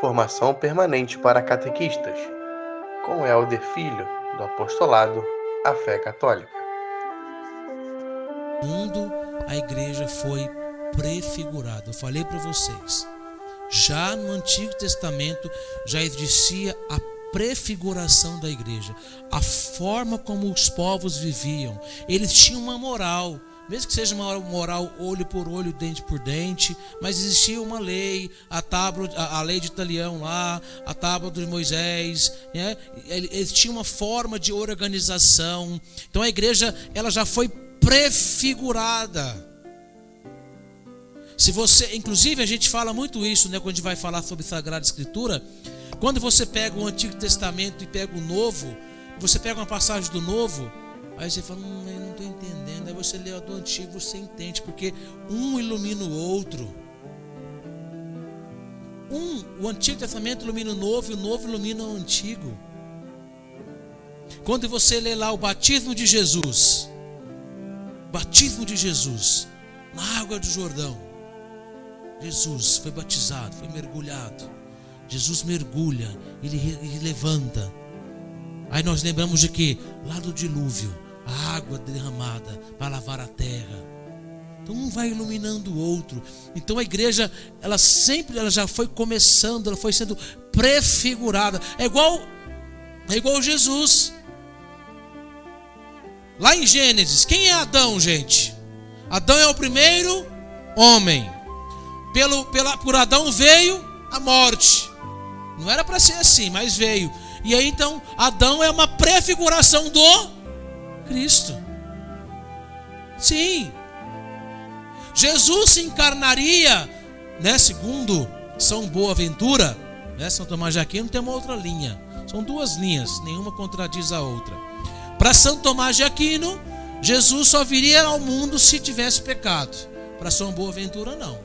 Formação permanente para catequistas, com Helder Filho, do Apostolado A Fé Católica. mundo a igreja foi prefigurada. Eu falei para vocês. Já no Antigo Testamento já existia a prefiguração da igreja, a forma como os povos viviam. Eles tinham uma moral, mesmo que seja uma moral olho por olho, dente por dente, mas existia uma lei, a tábua, a, lei de Italião lá, a tábua de Moisés, né? uma forma de organização. Então a igreja ela já foi prefigurada. Se você, inclusive a gente fala muito isso, né, quando a gente vai falar sobre Sagrada Escritura, quando você pega o Antigo Testamento e pega o Novo, você pega uma passagem do Novo, aí você fala, hum, eu não estou entendendo. Aí você lê do Antigo, você entende, porque um ilumina o outro. Um, o Antigo Testamento ilumina o Novo e o Novo ilumina o Antigo. Quando você lê lá o batismo de Jesus, batismo de Jesus na água do Jordão. Jesus foi batizado, foi mergulhado. Jesus mergulha, ele, ele levanta. Aí nós lembramos de que lá do dilúvio, a água derramada para lavar a terra. Então um vai iluminando o outro. Então a igreja, ela sempre ela já foi começando, ela foi sendo prefigurada. É igual é igual Jesus. Lá em Gênesis, quem é Adão, gente? Adão é o primeiro homem. Pelo, pela, por Adão veio a morte. Não era para ser assim, mas veio. E aí então, Adão é uma prefiguração do Cristo. Sim. Jesus se encarnaria, né, segundo São Boaventura, né, São Tomás de Aquino tem uma outra linha. São duas linhas, nenhuma contradiz a outra. Para São Tomás de Aquino, Jesus só viria ao mundo se tivesse pecado. Para São Boaventura, não.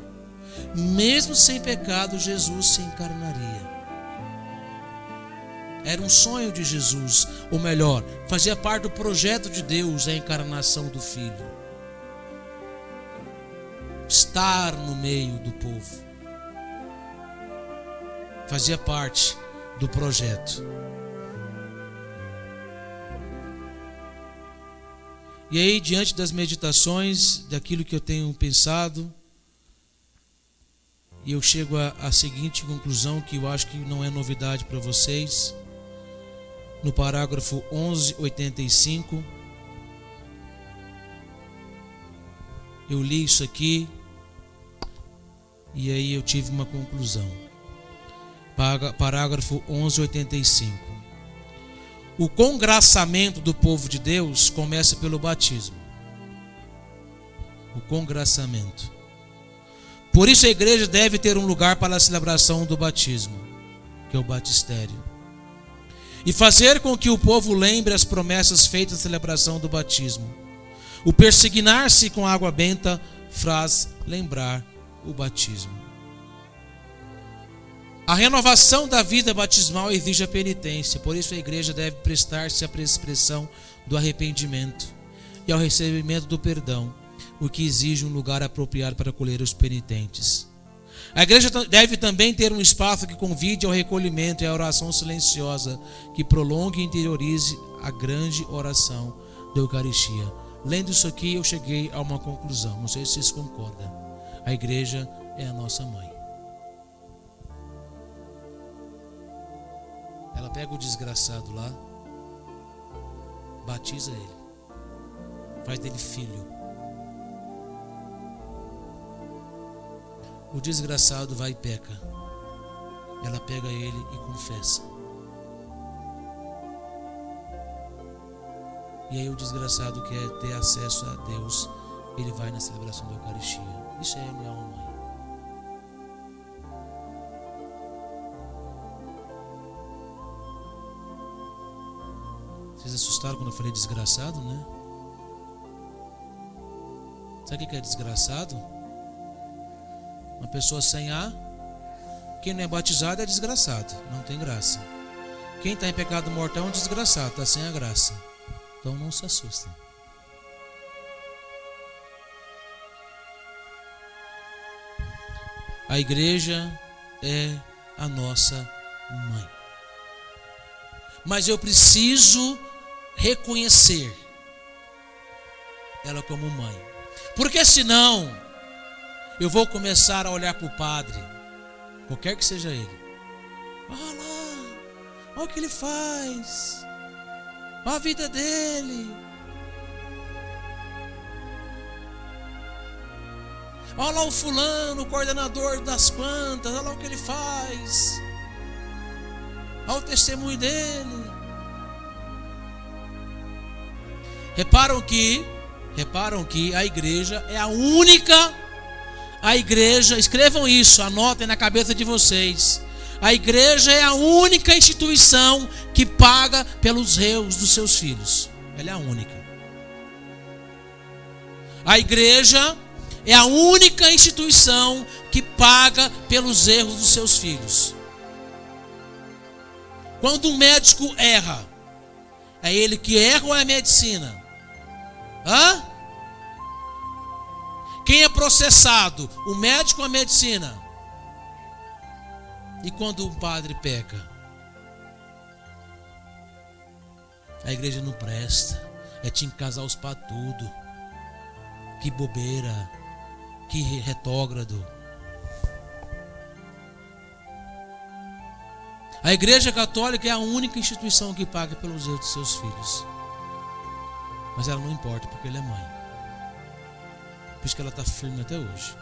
Mesmo sem pecado, Jesus se encarnaria. Era um sonho de Jesus, ou melhor, fazia parte do projeto de Deus a encarnação do Filho. Estar no meio do povo. Fazia parte do projeto. E aí, diante das meditações, daquilo que eu tenho pensado, e eu chego à seguinte conclusão, que eu acho que não é novidade para vocês. No parágrafo 1185, eu li isso aqui, e aí eu tive uma conclusão. Parágrafo 1185. O congraçamento do povo de Deus começa pelo batismo. O congraçamento. Por isso a igreja deve ter um lugar para a celebração do batismo, que é o batistério. E fazer com que o povo lembre as promessas feitas na celebração do batismo. O persignar-se com água benta faz lembrar o batismo. A renovação da vida batismal exige a penitência, por isso a igreja deve prestar-se à expressão do arrependimento e ao recebimento do perdão, o que exige um lugar apropriado para acolher os penitentes. A igreja deve também ter um espaço que convide ao recolhimento e à oração silenciosa, que prolongue e interiorize a grande oração da Eucaristia. Lendo isso aqui, eu cheguei a uma conclusão, não sei se vocês concordam. A igreja é a nossa mãe. Ela pega o desgraçado lá, batiza ele, faz dele filho. O desgraçado vai e peca. Ela pega ele e confessa. E aí o desgraçado quer ter acesso a Deus, ele vai na celebração da Eucaristia. Isso é minha mãe. Vocês assustaram quando eu falei desgraçado, né? Sabe o que é desgraçado? Uma pessoa sem A. Quem não é batizado é desgraçado, não tem graça. Quem está em pecado mortal é um desgraçado, está sem a graça. Então não se assustem. A igreja é a nossa mãe. Mas eu preciso reconhecer ela como mãe. Porque senão eu vou começar a olhar para o padre, qualquer que seja ele. Olha lá, olha o que ele faz, olha a vida dele. Olha lá o fulano, o coordenador das plantas, olha lá o que ele faz. Olha o testemunho dele. Reparam que, reparam que a igreja é a única, a igreja, escrevam isso, anotem na cabeça de vocês. A igreja é a única instituição que paga pelos reus dos seus filhos. Ela é a única. A igreja é a única instituição que paga pelos erros dos seus filhos. Quando um médico erra, é ele que erra ou é a medicina? Hã? Quem é processado? O médico ou a medicina? E quando um padre peca? A igreja não presta. É tinha que casar os para tudo. Que bobeira. Que retógrado. A igreja católica é a única instituição que paga pelos erros dos seus filhos. Mas ela não importa, porque ela é mãe. Por isso que ela está firme até hoje.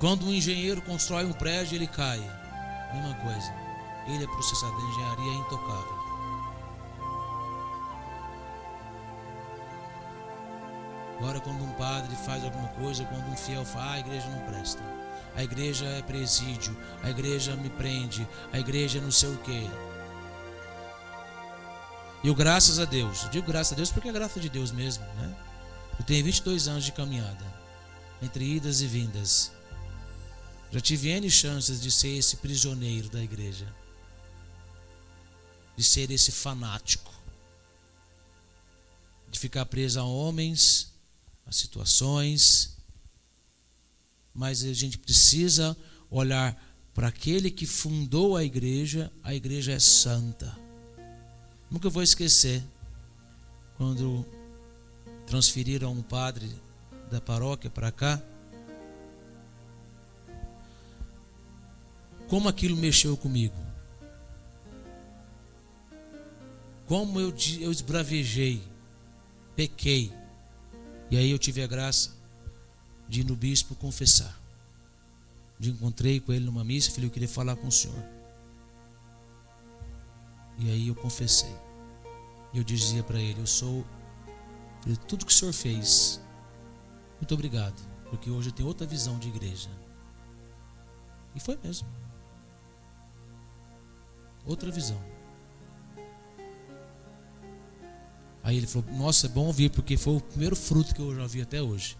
Quando um engenheiro constrói um prédio, ele cai. Mesma coisa. Ele é processado. A engenharia é intocável. Agora, quando um padre faz alguma coisa, quando um fiel faz, a igreja não presta. A igreja é presídio, a igreja me prende, a igreja é não sei o quê. E eu, graças a Deus, eu digo graças a Deus porque é graça de Deus mesmo, né? Eu tenho 22 anos de caminhada, entre idas e vindas. Já tive N chances de ser esse prisioneiro da igreja, de ser esse fanático, de ficar preso a homens as situações, mas a gente precisa olhar para aquele que fundou a igreja, a igreja é santa. Nunca vou esquecer quando transferiram um padre da paróquia para cá. Como aquilo mexeu comigo. Como eu, eu esbravejei, pequei. E aí eu tive a graça de ir no bispo confessar. De encontrei com ele numa missa falei, eu queria falar com o senhor. E aí eu confessei. E eu dizia para ele, eu sou tudo que o senhor fez. Muito obrigado, porque hoje eu tenho outra visão de igreja. E foi mesmo. Outra visão. Aí ele falou: Nossa, é bom ouvir, porque foi o primeiro fruto que eu já vi até hoje.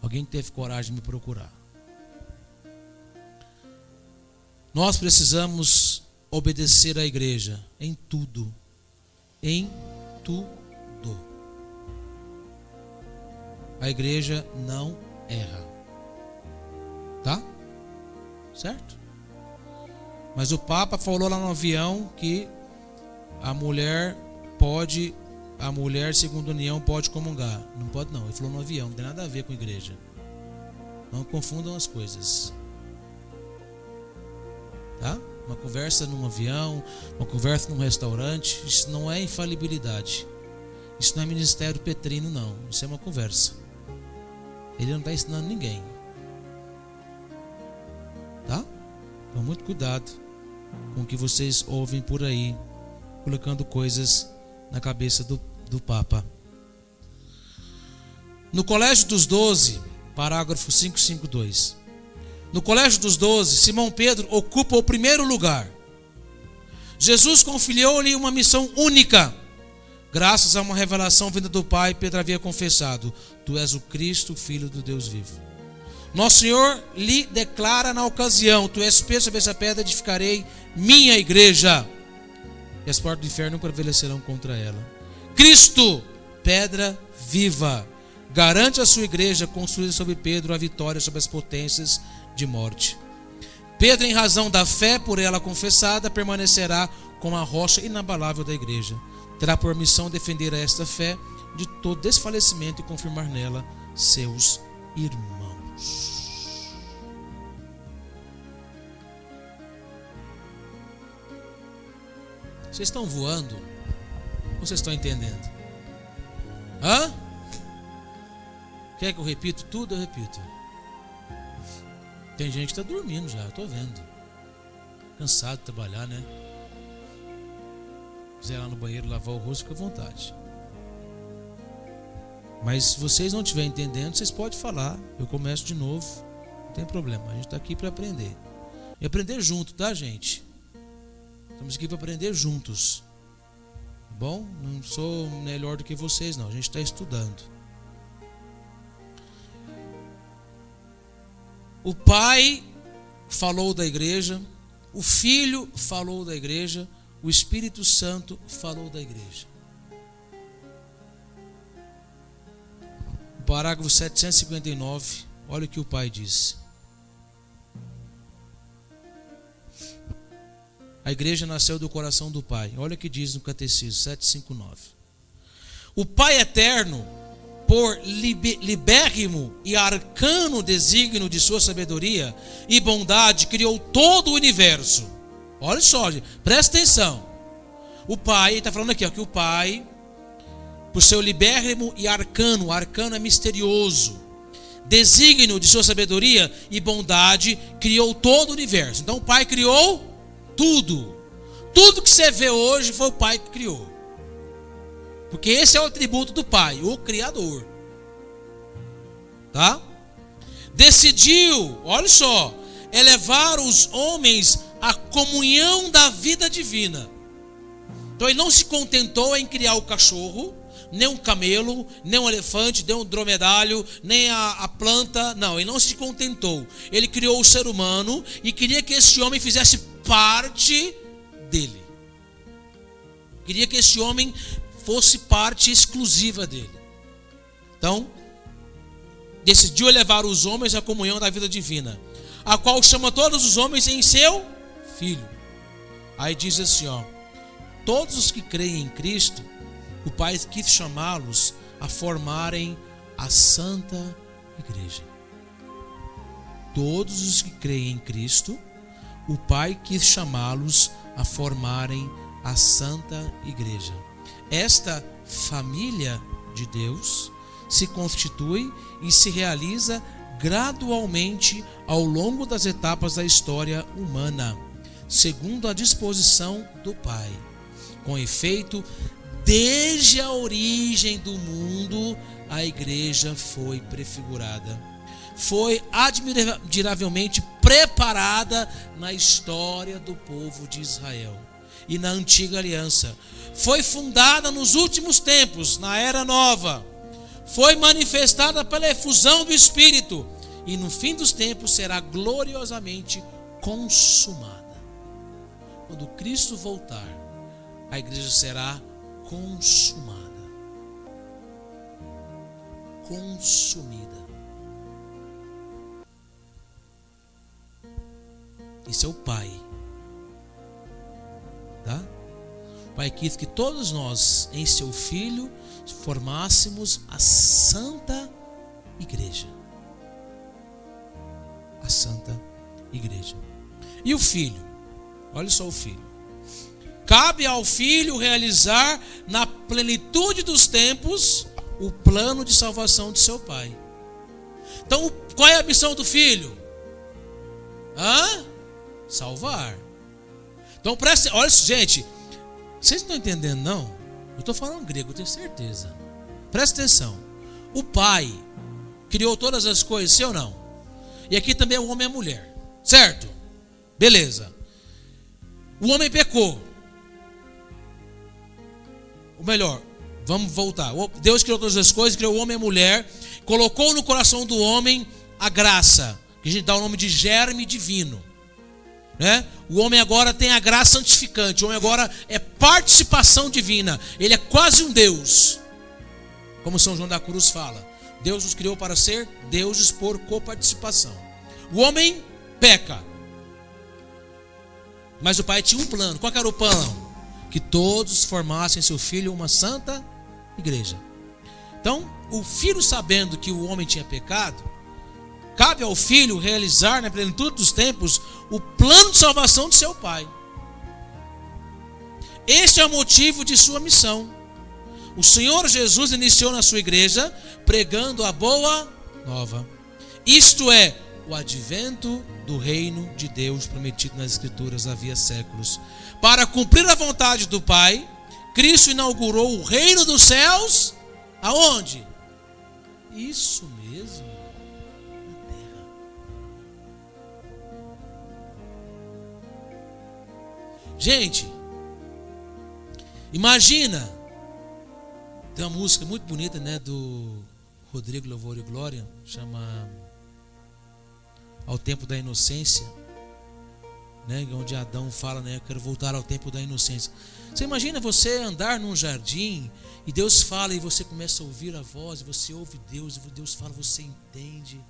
Alguém teve coragem de me procurar. Nós precisamos obedecer à igreja em tudo. Em tudo. A igreja não erra. Tá? Certo? Mas o Papa falou lá no avião que a mulher pode, a mulher, segundo a união, pode comungar. Não pode não. Ele falou no avião, não tem nada a ver com igreja. Não confundam as coisas. Tá? Uma conversa num avião, uma conversa num restaurante, isso não é infalibilidade. Isso não é ministério petrino, não. Isso é uma conversa. Ele não está ensinando ninguém. Tá? Então, muito cuidado com o que vocês ouvem por aí, colocando coisas na cabeça do, do Papa. No Colégio dos Doze, parágrafo 552. No Colégio dos Doze, Simão Pedro ocupa o primeiro lugar. Jesus confiou-lhe uma missão única. Graças a uma revelação vinda do Pai, Pedro havia confessado: Tu és o Cristo, filho do Deus vivo. Nosso Senhor lhe declara na ocasião: Tu és Pedro, sobre essa pedra edificarei minha igreja e as portas do inferno prevalecerão contra ela. Cristo, pedra viva. garante à sua igreja construída sobre Pedro a vitória sobre as potências de morte. Pedro, em razão da fé por ela confessada, permanecerá como a rocha inabalável da igreja. Terá por missão defender esta fé de todo desfalecimento e confirmar nela seus irmãos. Vocês estão voando? Ou vocês estão entendendo? Hã? Quer que eu repito tudo? Eu repito. Tem gente que está dormindo já, estou vendo. Cansado de trabalhar, né? Quiser lá no banheiro lavar o rosto, fica à vontade. Mas se vocês não estiverem entendendo, vocês podem falar. Eu começo de novo. Não tem problema. A gente está aqui para aprender. E aprender junto, tá, gente? Estamos aqui para aprender juntos. Tá bom? Não sou melhor do que vocês, não. A gente está estudando. O pai falou da igreja, o filho falou da igreja, o Espírito Santo falou da igreja. parágrafo 759, olha o que o pai disse. A igreja nasceu do coração do Pai. Olha o que diz no Catecismo 759. O Pai eterno, por libérrimo e arcano desígnio de sua sabedoria e bondade, criou todo o universo. Olha só, presta atenção. O Pai, está falando aqui ó, que o Pai por seu libérrimo e arcano, arcano é misterioso, desígnio de sua sabedoria e bondade, criou todo o universo. Então o Pai criou tudo. Tudo que você vê hoje foi o Pai que criou. Porque esse é o atributo do Pai, o Criador. Tá? Decidiu, olha só, elevar os homens à comunhão da vida divina. Então ele não se contentou em criar o cachorro, nem um camelo, nem um elefante, nem um dromedário, nem a, a, planta. Não, ele não se contentou. Ele criou o ser humano e queria que esse homem fizesse parte dele. Queria que esse homem fosse parte exclusiva dele. Então, decidiu elevar os homens à comunhão da vida divina, a qual chama todos os homens em seu filho. Aí diz assim, ó: Todos os que creem em Cristo o Pai quis chamá-los a formarem a Santa Igreja. Todos os que creem em Cristo, o Pai quis chamá-los a formarem a Santa Igreja. Esta família de Deus se constitui e se realiza gradualmente ao longo das etapas da história humana, segundo a disposição do Pai. Com efeito, Desde a origem do mundo, a igreja foi prefigurada. Foi admiravelmente preparada na história do povo de Israel e na antiga aliança. Foi fundada nos últimos tempos, na era nova. Foi manifestada pela efusão do Espírito e no fim dos tempos será gloriosamente consumada. Quando Cristo voltar, a igreja será consumada. Consumida. Esse é o Pai. Tá? Pai quis que todos nós, em seu Filho, formássemos a Santa Igreja. A Santa Igreja. E o Filho? Olha só o Filho. Cabe ao filho realizar na plenitude dos tempos o plano de salvação de seu pai. Então, qual é a missão do filho? Hã? Salvar. Então, presta, olha, gente, vocês não estão entendendo, não? Eu estou falando grego, tenho certeza. Presta atenção. O pai criou todas as coisas, sim ou não? E aqui também é o homem e a mulher, certo? Beleza. O homem pecou. O melhor, vamos voltar. Deus criou todas as coisas, criou o homem e a mulher, colocou no coração do homem a graça, que a gente dá o nome de germe divino. Né? O homem agora tem a graça santificante, o homem agora é participação divina, ele é quase um Deus, como São João da Cruz fala. Deus nos criou para ser deuses por coparticipação. O homem peca. Mas o pai tinha um plano. Qual era o plano? Que todos formassem seu filho uma santa igreja. Então, o filho sabendo que o homem tinha pecado, cabe ao filho realizar na plenitude dos tempos o plano de salvação de seu pai. Este é o motivo de sua missão. O Senhor Jesus iniciou na sua igreja pregando a boa nova. Isto é, o advento do reino de Deus prometido nas Escrituras havia séculos. Para cumprir a vontade do Pai, Cristo inaugurou o reino dos céus aonde? Isso mesmo, Gente, imagina, tem uma música muito bonita, né, do Rodrigo Louvor e Glória, chama Ao Tempo da Inocência, né, onde Adão fala, né, eu quero voltar ao tempo da inocência. Você imagina você andar num jardim e Deus fala e você começa a ouvir a voz, você ouve Deus, e Deus fala, você entende.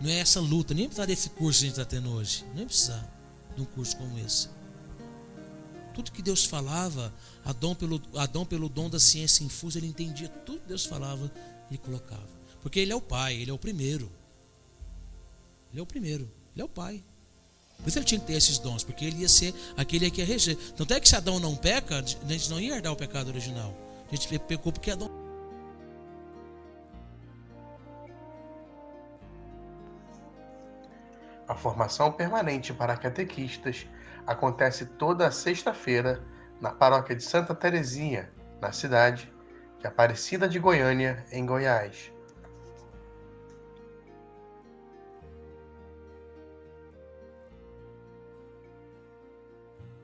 Não é essa luta, nem precisar desse curso que a gente está tendo hoje, nem precisar de um curso como esse. Tudo que Deus falava, Adão pelo, Adão, pelo dom da ciência infusa, ele entendia tudo que Deus falava e colocava. Porque ele é o pai, ele é o primeiro. Ele é o primeiro, ele é o pai. Por isso ele tinha que ter esses dons, porque ele ia ser aquele que ia reger. Tanto é que se Adão não peca, a gente não ia herdar o pecado original. A gente pecou porque Adão. A formação permanente para catequistas acontece toda sexta-feira na paróquia de Santa Terezinha, na cidade de Aparecida de Goiânia, em Goiás.